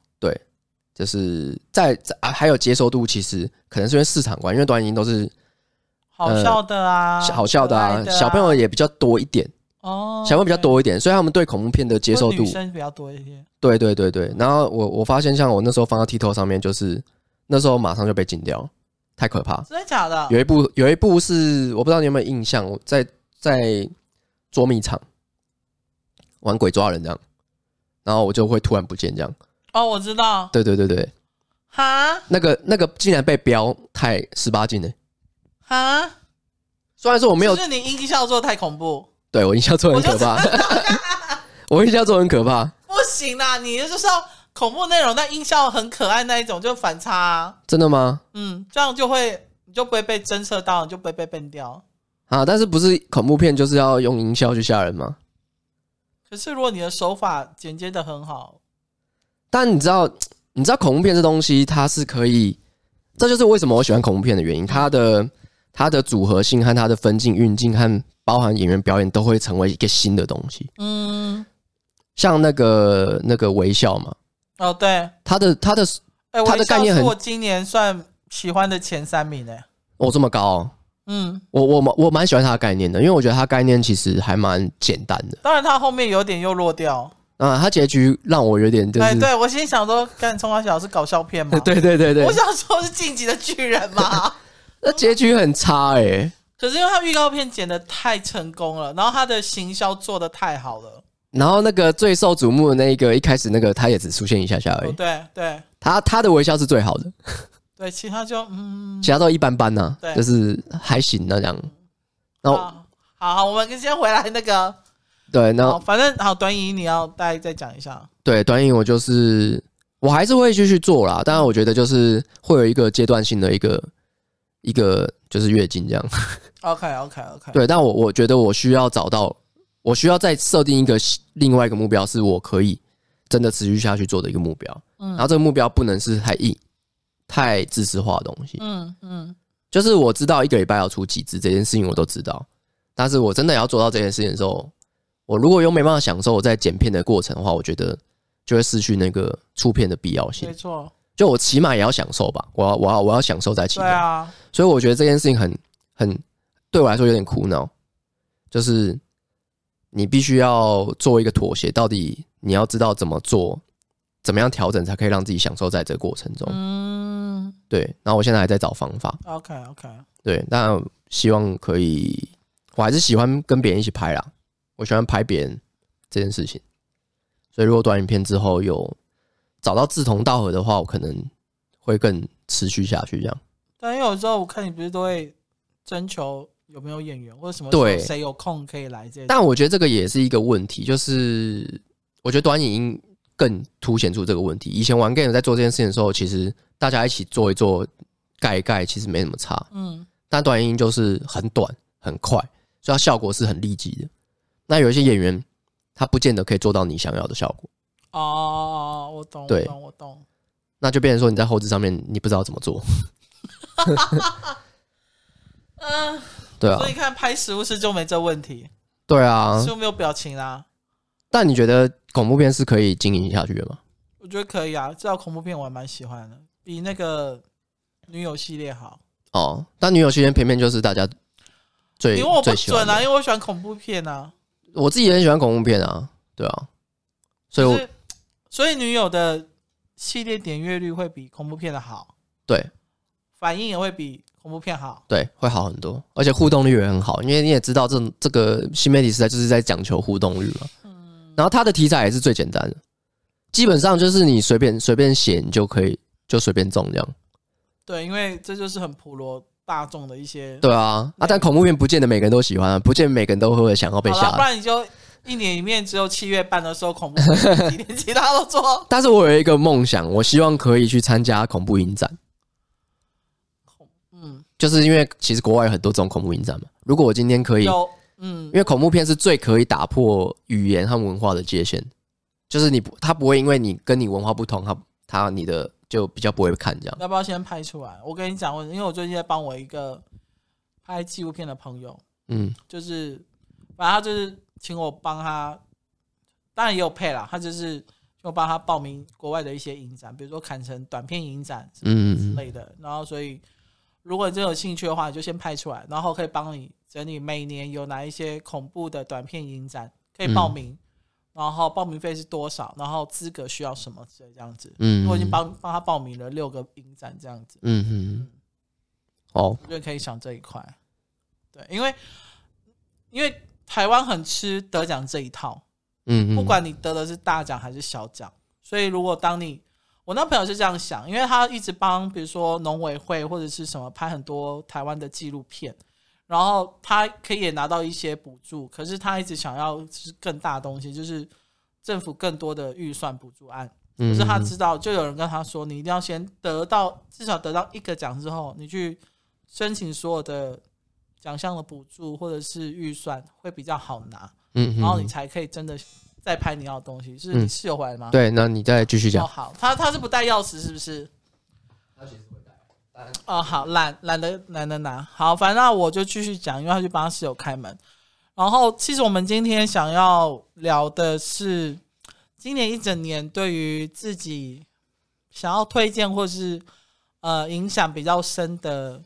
对。就是在在啊，还有接受度，其实可能是因为市场关系，因为短影音都是好笑的啊，好笑的啊，小朋友也比较多一点哦，小朋友比较多一点，所以他们对恐怖片的接受度女生比较多一些。对对对对，然后我我发现，像我那时候放到 TikTok 上面，就是那时候马上就被禁掉，太可怕。真的假的？有一部有一部是我不知道你有没有印象，在在捉迷藏玩鬼抓人这样，然后我就会突然不见这样。哦，我知道。对对对对，哈，那个那个竟然被标太十八禁呢？哈，虽然说我没有，是你音效做太恐怖。对我音效做很可怕，我 音效做很可怕。不行啦，你就是要恐怖内容，但音效很可爱那一种，就反差啊。真的吗？嗯，这样就会你就不会被侦测到，你就不会被 ban 掉。啊，但是不是恐怖片就是要用音效去吓人吗？可是如果你的手法剪接的很好。但你知道，你知道恐怖片这东西，它是可以，这就是为什么我喜欢恐怖片的原因。它的它的组合性和它的分镜、运镜和包含演员表演，都会成为一个新的东西。嗯，像那个那个微笑嘛，哦，对，它的它的它的概念很，我今年算喜欢的前三名诶。哦，这么高哦？嗯，我我蛮我蛮喜欢它的概念的，因为我觉得它概念其实还蛮简单的。当然，它后面有点又落掉。啊，他结局让我有点就是，对，对我心想说，看《葱花小》是搞笑片吗？对对对对，我想说是晋级的巨人嘛。那结局很差哎、欸。可是因为他预告片剪的太成功了，然后他的行销做的太好了。然后那个最受瞩目的那一个，一开始那个他也只出现一下下而已。哦、对对，他他的微笑是最好的。对，其他就嗯，其他都一般般呐、就是还行那样。然后好好，我们先回来那个。对，那反正好，短影你要大概再讲一下。对，短影我就是我还是会继续做啦，当然我觉得就是会有一个阶段性的一个一个就是月经这样。OK OK OK。对，但我我觉得我需要找到，我需要再设定一个另外一个目标，是我可以真的持续下去做的一个目标。嗯，然后这个目标不能是太硬、太知识化的东西。嗯嗯，就是我知道一个礼拜要出几支这件事情我都知道，但是我真的要做到这件事情的时候。我如果又没办法享受我在剪片的过程的话，我觉得就会失去那个出片的必要性。没错，就我起码也要享受吧，我要我要我要享受在其中。对啊，所以我觉得这件事情很很对我来说有点苦恼，就是你必须要做一个妥协，到底你要知道怎么做，怎么样调整才可以让自己享受在这个过程中。嗯，对。然后我现在还在找方法。OK OK。对，但希望可以，我还是喜欢跟别人一起拍啦。我喜欢拍别人这件事情，所以如果短影片之后有找到志同道合的话，我可能会更持续下去。这样，但因为有时候我看你不是都会征求有没有演员或者什么对谁有空可以来这。但我觉得这个也是一个问题，就是我觉得短影音更凸显出这个问题。以前玩 game 在做这件事情的时候，其实大家一起做一做，盖一盖，其实没什么差。嗯，但短影音就是很短很快，所以它效果是很立即的。那有一些演员，他不见得可以做到你想要的效果。哦，我懂，对，我懂，我懂。那就变成说你在后置上面你不知道怎么做。嗯，对啊。所以看拍食物是就没这问题。对啊，就没有表情啦。但你觉得恐怖片是可以经营下去的吗？我觉得可以啊，这套恐怖片我还蛮喜欢的，比那个女友系列好。哦，但女友系列偏偏就是大家最因为我不准啊，因为我喜欢恐怖片啊。我自己也很喜欢恐怖片啊，对啊，所以我所以女友的系列点阅率会比恐怖片的好，对，反应也会比恐怖片好，对，会好很多，而且互动率也很好，因为你也知道这这个新媒体时代就是在讲求互动率嘛，嗯，然后它的题材也是最简单的，基本上就是你随便随便写你就可以就随便中这样，对，因为这就是很普罗。大众的一些对啊啊，但恐怖片不见得每个人都喜欢啊，不见得每个人都会想要被吓。不然你就一年里面只有七月半的时候恐怖片，几年其他都做。但是我有一个梦想，我希望可以去参加恐怖影展。嗯，就是因为其实国外有很多这种恐怖影展嘛。如果我今天可以，嗯，因为恐怖片是最可以打破语言和文化的界限，就是你不，他不会因为你跟你文化不同，他他你的。就比较不会看这样，要不要先拍出来？我跟你讲，我因为我最近在帮我一个拍纪录片的朋友，嗯，就是反正他就是请我帮他，当然也有配啦，他就是就帮他报名国外的一些影展，比如说砍成短片影展什么之类的。嗯、然后所以如果你真有兴趣的话，你就先拍出来，然后可以帮你整理每年有哪一些恐怖的短片影展可以报名。嗯然后报名费是多少？然后资格需要什么之类这样子。嗯，我已经帮帮他报名了六个影展这样子。嗯嗯。哦，我觉得可以想这一块。对，因为因为台湾很吃得奖这一套。嗯，不管你得的是大奖还是小奖，所以如果当你我那朋友是这样想，因为他一直帮比如说农委会或者是什么拍很多台湾的纪录片。然后他可以也拿到一些补助，可是他一直想要是更大的东西，就是政府更多的预算补助案。可是他知道，就有人跟他说，你一定要先得到至少得到一个奖之后，你去申请所有的奖项的补助或者是预算会比较好拿。嗯，然后你才可以真的再拍你要的东西。是你是有回来吗？对，那你再继续讲。哦，好，他他是不带钥匙是不是？哦，好，懒懒得懒得拿，好，反正那我就继续讲，因为他去帮室友开门。然后，其实我们今天想要聊的是，今年一整年对于自己想要推荐或是呃影响比较深的，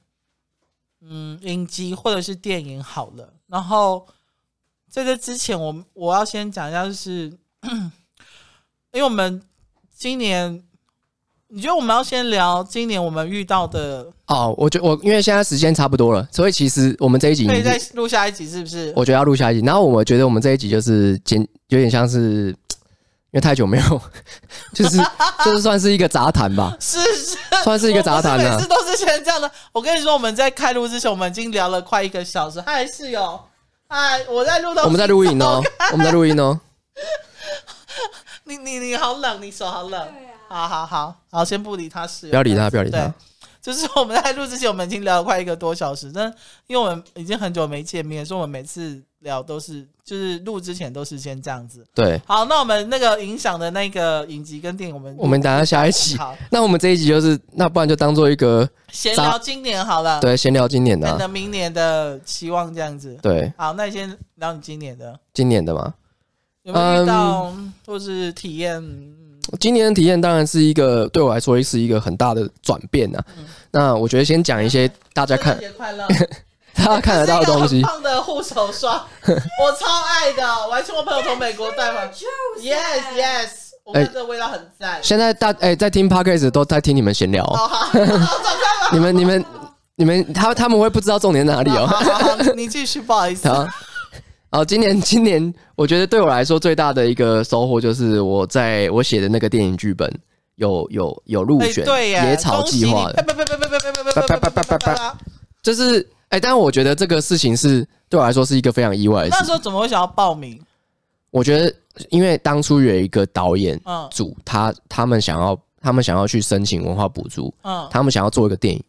嗯，影集或者是电影好了。然后在这之前我，我我要先讲一下，就是 因为我们今年。你觉得我们要先聊今年我们遇到的？哦，我觉得我因为现在时间差不多了，所以其实我们这一集可以再录下一集，是不是？我觉得要录下一集。然后我觉得我们这一集就是简，有点像是因为太久没有，就是就是算是一个杂谈吧。是是，算是一个杂谈了。每次都是先这样的。我跟你说，我们在开录之前，我们已经聊了快一个小时。嗨，室友，嗨，我在录到。我们在录音哦，我们在录音哦。你你你好冷，你手好冷。好好好好，先不理他是，不要理他，不要理他。对，就是我们在录之前，我们已经聊了快一个多小时，但因为我们已经很久没见面，所以我们每次聊都是，就是录之前都是先这样子。对，好，那我们那个影响的那个影集跟电影，我们我们等下下一期。好，那我们这一集就是，那不然就当做一个闲聊今年好了。对，闲聊今年的，啊，等明年的期望这样子。对，好，那你先聊你今年的，今年的吗？有没有遇到或是体验？今年的体验当然是一个对我来说是一个很大的转变啊。嗯、那我觉得先讲一些大家看，大家看得到的东西。胖的护手霜，我超爱的，我还请我朋友从美国带回来。Yes Yes，我觉得这个味道很赞。现在大哎、欸、在听 Podcast 都在听你们闲聊、哦。你们你们你们他他们会不知道重点在哪里哦。好好好，你继续，不好意思。哦，今年今年我觉得对我来说最大的一个收获就是我在我写的那个电影剧本有有有入选野草计划的，就是哎、欸，但是我觉得这个事情是对我来说是一个非常意外的事。那时候怎么会想要报名？我觉得，因为当初有一个导演组，嗯，他他们想要，他们想要去申请文化补助，嗯，他们想要做一个电影，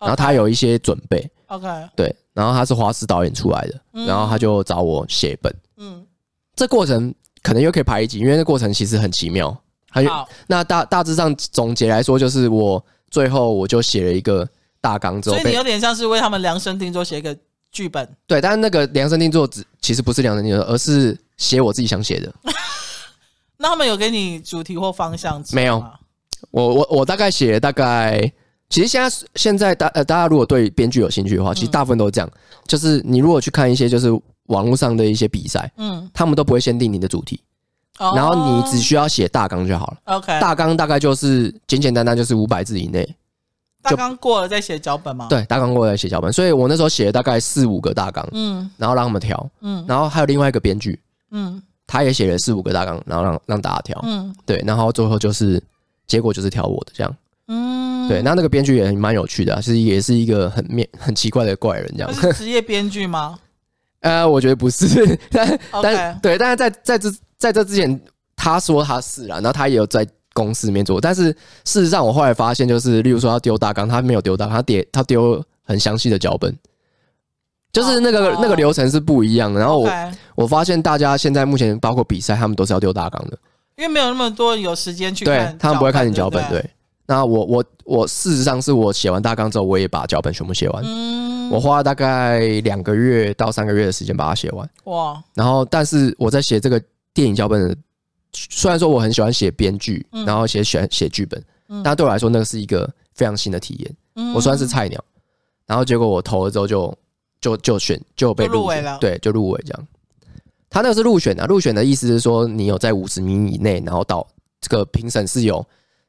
然后他有一些准备，OK，对，然后他是华视导演出来的，嗯然后他就找我写本，嗯，这过程可能又可以排一集，因为那过程其实很奇妙。还有好，那大大致上总结来说，就是我最后我就写了一个大纲之后，所以你有点像是为他们量身定做写一个剧本。对，但是那个量身定做只其实不是量身定做，而是写我自己想写的。那他们有给你主题或方向吗？没有我我我大概写了大概，其实现在现在大呃大家如果对编剧有兴趣的话，其实大部分都是这样，就是你如果去看一些就是网络上的一些比赛，嗯，他们都不会限定你的主题，哦。然后你只需要写大纲就好了。OK 大纲大概就是简简单单就是五百字以内，大纲过了再写脚本吗？，对，大纲过来写脚本，所以我那时候写了大概四五个大纲，嗯。然后让他们挑，嗯。然后还有另外一个编剧，嗯。他也写了四五个大纲，然后让让大家挑，嗯。对，然后最后就是结果就是挑我的这样。嗯，对，那那个编剧也蛮有趣的、啊，其实也是一个很面很奇怪的怪人这样。是职业编剧吗？呃，我觉得不是，但但对，但是在在这在这之前，他说他是啦，然后他也有在公司里面做，但是事实上我后来发现，就是例如说他丢大纲，他没有丢大纲，他丢他丢很详细的脚本，就是那个、哦。那个流程是不一样的。然后我我发现大家现在目前包括比赛，他们都是要丢大纲的，因为没有那么多有时间去对看，他们不会看你脚本，对。那我我我事实上是我写完大纲之后，我也把脚本全部写完。嗯，我花了大概两个月到三个月的时间把它写完，哇，然后但是我在写这个电影脚本的，虽然说我很喜欢写编剧，嗯。然后写写写剧本，嗯。但对我来说那个是一个非常新的体验，嗯。我算是菜鸟，然后结果我投了之后就就就选就被入围了。对，就入围这样。他那个是入选的，入选的意思是说你有在五十名以内，然后到这个评审是有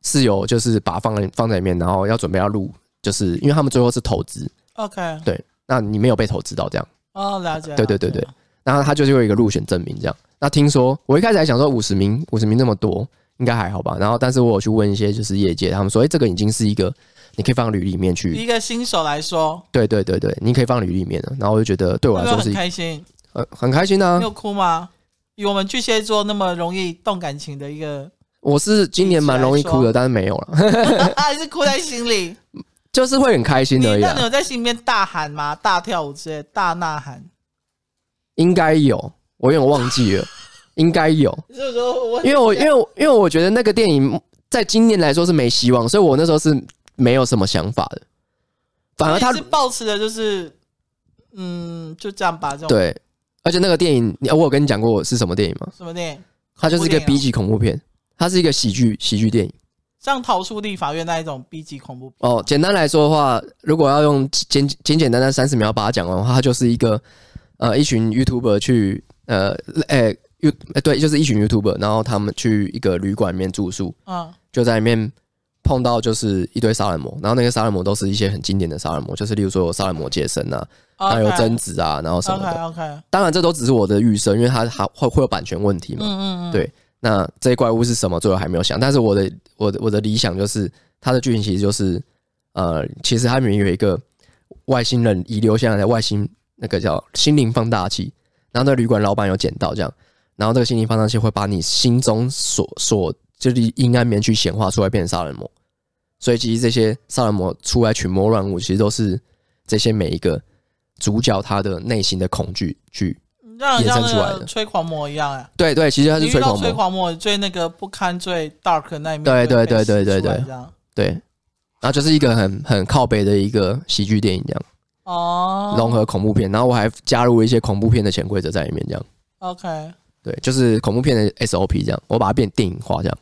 是有就是把它放在放在里面，然后要准备要录，就是因为他们最后是投资，OK，对，那你没有被投资到这样。哦，了解，对对对对，然后他就是有一个入选证明这样。那听说我一开始还想说五十名，五十名那么多，应该还好吧。然后但是我有去问一些就是业界，他们说，哎，这个已经是一个你可以放履历里面去。一个新手来说，对对对对，你可以放履历里面的。然后我就觉得对我来说是很开心，呃很开心啊你。有哭吗？以我们巨蟹座那么容易动感情的一个，我是今年蛮容易哭的，但是没有了，还是哭在心里。就是会很开心而已那你有在心里面大喊吗？大跳舞之类，大呐喊？应该有，我有点忘记了，应该有。因为我因为因为我觉得那个电影在今年来说是没希望，所以我那时候是没有什么想法的。反而他你是抱持的就是，嗯，就这样吧，这种对，而且那个电影，你我有跟你讲过是什么电影吗？什么电影？它就是一个 B 级恐怖片，它是一个喜剧喜剧电影。像逃出立法院那一种 B 级恐怖片。哦，简单来说的话，如果要用简简简单单三十秒把它讲完的话，它就是一个呃一群 YouTuber 去呃诶 You 诶对，就是一群 YouTuber，然后他们去一个旅馆里面住宿，嗯。就在里面碰到就是一堆杀人魔，然后那个杀人魔都是一些很经典的杀人魔，就是例如说有杀人魔界身啊，还有贞子啊，然后什么 OK 的。OK，当然这都只是我的预设，因为它还会会有版权问题嘛。嗯嗯嗯，对那这些怪物是什么？最后还没有想。但是我的我的我的理想就是，它的剧情其实就是，呃，其实它里面有一个外星人遗留下来的外星那个叫心灵放大器，然后那个旅馆老板有捡到这样，然后这个心灵放大器会把你心中所所就是阴暗面去显化出来，变成杀人魔。所以其实这些杀人魔出来群魔乱舞，其实都是这些每一个主角他的内心的恐惧去。让人像衍生出来的。那个催狂魔一样哎。对对，其实他是你遇到催催狂魔。狂魔最那个不堪、最 dark 的那一面，对对对对对对然后就是一个很很靠北的一个喜剧电影，这样。哦，融合恐怖片，然后我还加入了一些恐怖片的潜规则在里面，这样。OK 对，就是恐怖片的 SOP 这样，我把它变电影化，这样。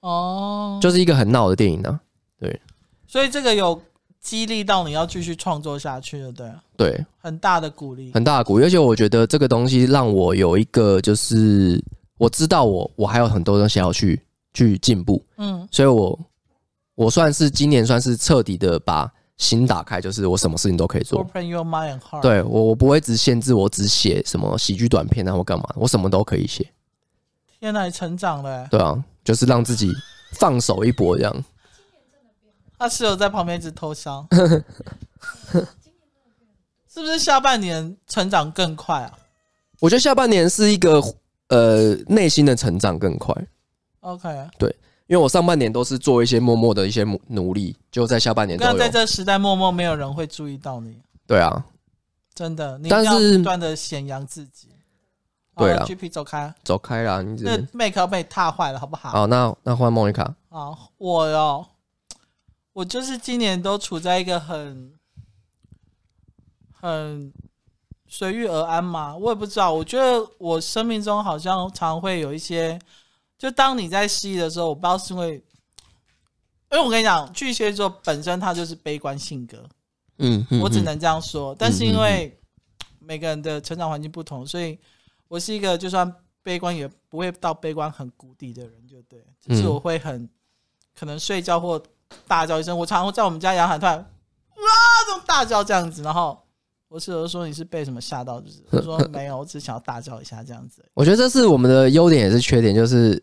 哦，就是一个很闹的电影呢、对。所以这个有激励到你要继续创作下去的，对了，对，很大的鼓励。很大的鼓励，而且我觉得这个东西让我有一个就是我知道我我还有很多东西要去去进步，嗯所以我我算是今年算是彻底的把心打开，就是我什么事情都可以做。，Open your mind and heart。，对我，我不会只限制我只写什么喜剧短片啊，或干嘛，我什么都可以写。天哪，你成长了欸。对啊，就是让自己放手一搏这样。他室友在旁边一直偷笑。是不是下半年成长更快啊？我觉得下半年是一个呃内心的成长更快。OK，对，因为我上半年都是做一些默默的一些努力，就在下半年。那在这时代，默默没有人会注意到你。对啊，真的，你要不断的显扬自己。对了，GP 走开，走开啦！你这 make 要被踏坏了，好不好？好，那那换莫妮卡。啊，我哟，我就是今年都处在一个很很随遇而安嘛。我也不知道，我觉得我生命中好像常会有一些，就当你在失意的时候，我不知道是因为，因为我跟你讲，巨蟹座本身他就是悲观性格，嗯，嗯，我只能这样说。但是因为每个人的成长环境不同，所以。我是一个就算悲观也不会到悲观很谷底的人，就对，就是我会很可能睡觉或大叫一声。我常常会在我们家阳台突然哇这种大叫这样子，然后我室友说，你是被什么吓到？就是 我说没有，我只想要大叫一下这样子。我觉得这是我们的优点也是缺点，就是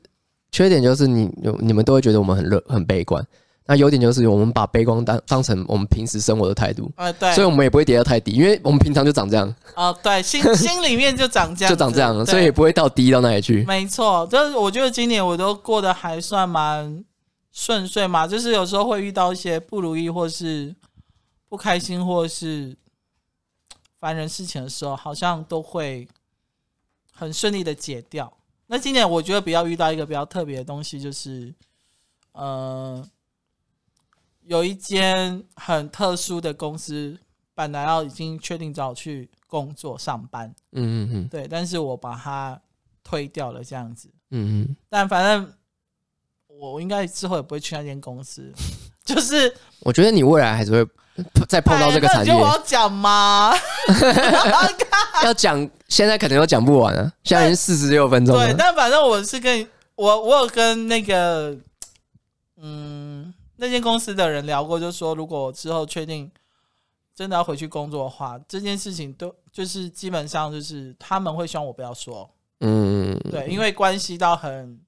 缺点就是你你们都会觉得我们很乐很悲观。那优点就是我们把悲观当当成我们平时生活的态度，呃，对，所以我们也不会跌得太低，因为我们平常就长这样。哦，对，心 心里面就长这样，就长这样，所以也不会到低到那里去。没错，就是我觉得今年我都过得还算蛮顺遂嘛，就是有时候会遇到一些不如意或是不开心或是烦人事情的时候，好像都会很顺利的解掉。那今年我觉得比较遇到一个比较特别的东西，就是呃。有一间很特殊的公司，本来要已经确定找我去工作上班，嗯嗯嗯，对，但是我把它推掉了，这样子，嗯嗯，但反正我应该之后也不会去那间公司，就是我觉得你未来还是会再碰到这个产业，就我要讲吗？要讲，现在可能都讲不完啊，现在已经四十六分钟了，对，但反正我是跟我，我有跟那个，嗯。那间公司的人聊过，就说如果之后确定真的要回去工作的话，这件事情都就是基本上就是他们会希望我不要说，嗯，对，因为关系到很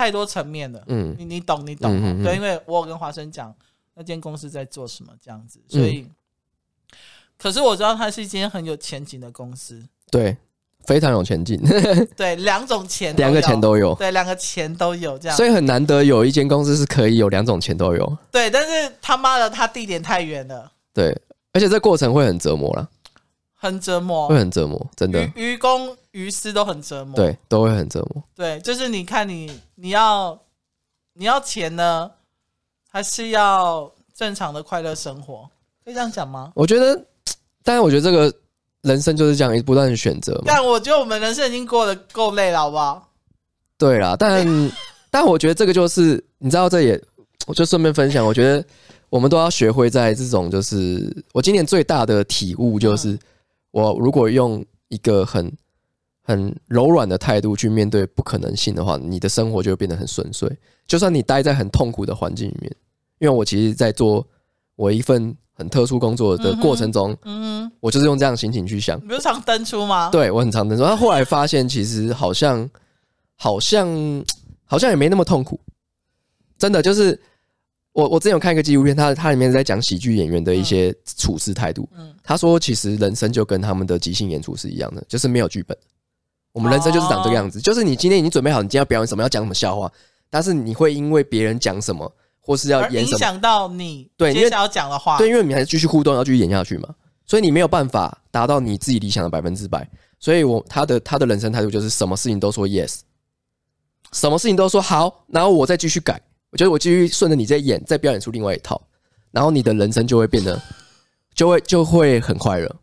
太多层面了，嗯，你你懂你懂，对，因为我有跟华生讲那间公司在做什么这样子，所以，嗯，可是我知道它是一间很有前景的公司，对。非常有前景，对，两种钱，两个钱都有，对，两个钱都有这样，所以很难得有一间公司是可以有两种钱都有。对，但是他妈的，他地点太远了。对，而且这过程会很折磨了，很折磨，会很折磨，真的，愚公于私都很折磨，对，都会很折磨。对，就是你看你你要你要钱呢，还是要正常的快乐生活？可以这样讲吗？我觉得，但是我觉得这个。人生就是这样，一不断的选择嘛。但我觉得我们人生已经过得够累了，好不好？对啦，但 但我觉得这个就是，你知道，这也我就顺便分享。我觉得我们都要学会在这种，就是我今年最大的体悟就是，我如果用一个很很柔软的态度去面对不可能性的话，你的生活就会变得很顺遂。就算你待在很痛苦的环境里面，因为我其实，在做我一份。很特殊工作的过程中，嗯，嗯，我就是用这样的心情去想。你不是常登出吗？对，我很常登出。他后来发现，其实好像，好像，好像也没那么痛苦。真的，就是我，我之前有看一个纪录片，它它里面在讲喜剧演员的一些处事态度。嗯，他说，其实人生就跟他们的即兴演出是一样的，就是没有剧本。我们人生就是长这个样子，就是你今天已经准备好，你今天要表演什么，要讲什么笑话，但是你会因为别人讲什么。或是要演什么，影响到你对接下来要讲的话，对，因为你还是继续互动，要继续演下去嘛，所以你没有办法达到你自己理想的百分之百。所以我他的他的人生态度就是什么事情都说 yes，什么事情都说好，然后我再继续改。我觉得我继续顺着你在演，再表演出另外一套，然后你的人生就会变得就会就会很快乐。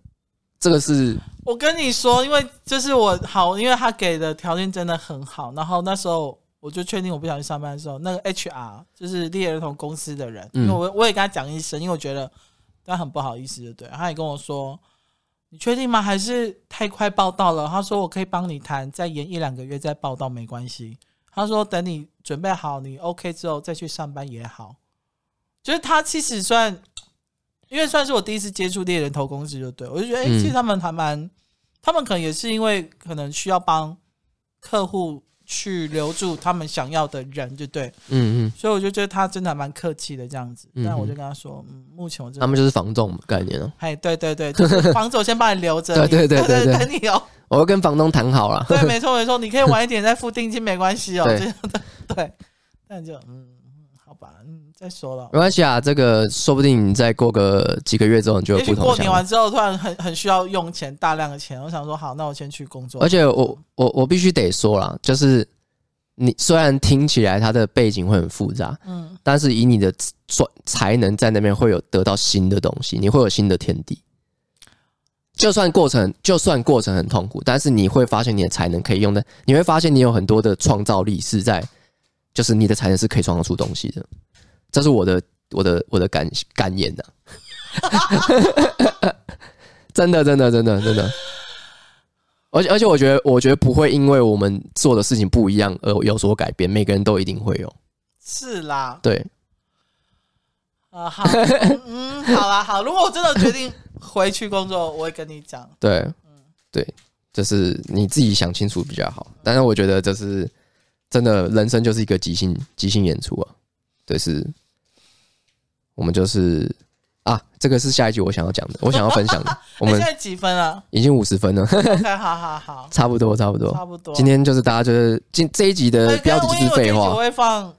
这个是我跟你说，因为就是我好，因为他给的条件真的很好，然后那时候。我就确定我不想去上班的时候，那个 HR 就是猎儿童公司的人，因为我我也跟他讲一声，因为我觉得他很不好意思，就对，他也跟我说：“你确定吗？还是太快报道了？”他说：“我可以帮你谈，再延一两个月再报道没关系。”他说：“等你准备好，你 OK 之后再去上班也好。”就是他其实算，因为算是我第一次接触猎人头公司，就对，我就觉得，哎、欸，其实他们还蛮，他们可能也是因为可能需要帮客户。去留住他们想要的人，就对。嗯嗯，所以我就觉得他真的还蛮客气的这样子。嗯、但我就跟他说，嗯，目前我他们就是房仲概念哦。哎，对对对，就是 房子我先帮你留着，对对对对对，等你哦。我会跟房东谈好了。对，没错没错，你可以晚一点再付定金，没关系哦。对这样的，对，那就嗯。好吧，嗯，再说了，没关系啊，这个说不定你再过个几个月之后，你就有不同。过年完之后，突然很很需要用钱，大量的钱，我想说，好，那我先去工作。而且我我我必须得说啦，就是你虽然听起来它的背景会很复杂，嗯，但是以你的专才能在那边会有得到新的东西，你会有新的天地。就算过程就算过程很痛苦，但是你会发现你的才能可以用的，你会发现你有很多的创造力是在。就是你的才能是可以创造出东西的，这是我的我的我的感感言啊，真的真的真的真的，而且而且我觉得我觉得不会因为我们做的事情不一样而有所改变，每个人都一定会有，是啦，对，啊好，嗯，嗯好啦好，如果我真的决定回去工作，我会跟你讲，对，嗯。对，就是你自己想清楚比较好，但是我觉得这是。真的，人生就是一个即兴即兴演出啊！对，是，我们就是啊，这个是下一句我想要讲的，我想要分享的。我们现在几分了？已经五十分了。OK，好好好，差不多，差不多，差不多。今天就是大家就是今这一集的标题是废话。我会放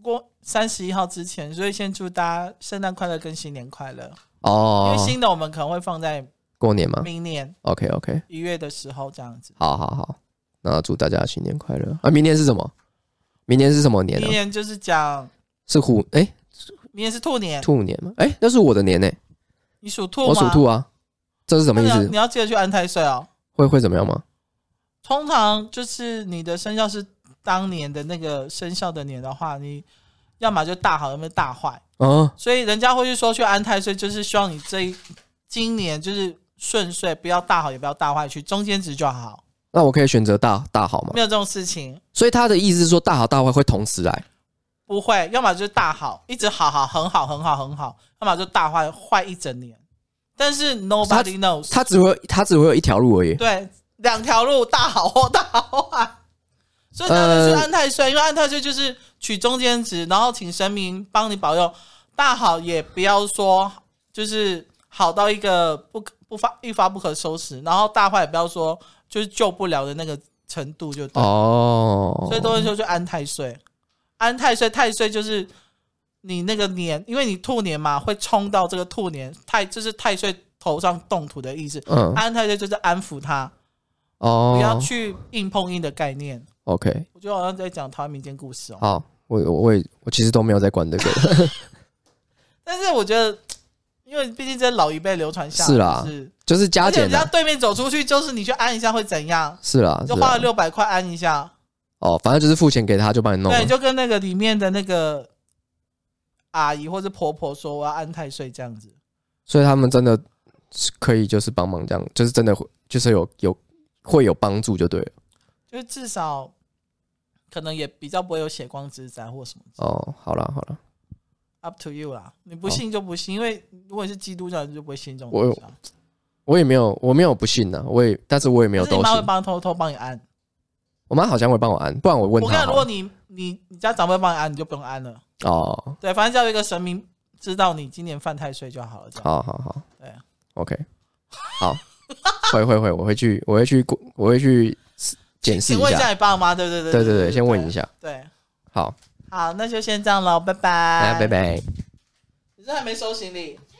过三十一号之前，所以先祝大家圣诞快乐跟新年快乐哦。因为新的我们可能会放在过年嘛，明年。OK OK，一月的时候这样子。好好好。那祝大家新年快乐啊！明年是什么？明年是什么年？明年就是讲是虎哎，明年是兔年，兔年吗？哎，那是我的年呢。你属兔，我属兔啊。这是什么意思？你要记得去安太岁哦。会会怎么样吗？通常就是你的生肖是当年的那个生肖的年的话，你要么就大好，要么大坏哦。所以人家会去说去安太岁，就是希望你这一今年就是顺遂，不要大好，也不要大坏，去中间值就好。那我可以选择大大好吗？没有这种事情，所以他的意思是说大好大坏会同时来，不会，要么就是大好，一直好好很好很好很好，要么就大坏坏一整年。但是 nobody knows，他只会他只会有一条路而已。对，两条路大好或大坏。所以当然是安太岁，因为安太岁就是取中间值，然后请神明帮你保佑。大好也不要说就是好到一个不可不发一发不可收拾，然后大坏也不要说。就是救不了的那个程度就对哦，所以都会说就安太岁，安太岁太岁就是你那个年，因为你兔年嘛，会冲到这个兔年太，就是太岁头上动土的意思。嗯，安太岁就是安抚他哦，不要去硬碰硬的概念。OK，我觉得好像在讲台湾民间故事哦。好，我我我也我其实都没有在管这个，但是我觉得。因为毕竟这老一辈流传下来是啦，就是加减。人家对面走出去，就是你去安一下会怎样？是啦，就花了六百块安一下。哦，反正就是付钱给他，就帮你弄。对，就跟那个里面的那个阿姨或者婆婆说，我要安太岁这样子。所以他们真的可以就是帮忙这样，就是真的会就是有有会有帮助就对了。就是至少可能也比较不会有血光之灾或什么。哦，好了好了。Up to you 啦，你不信就不信，因为如果你是基督教，你就不会信这种。我我也没有，我没有不信的，我也，但是我也没有都信。你妈会帮偷偷帮你安？我妈好像会帮我安，不然我问她。我看如果你你你家长辈帮你安，你就不用安了。哦，对，反正叫一个神明知道你今年犯太岁就好了。好好好，对，OK，好，会会会，我会去，我会去，我会去检视一下。问一下你爸妈，对对对对对对，先问一下。对，好。好，那就先这样喽，拜拜。拜拜。你这还没收行李。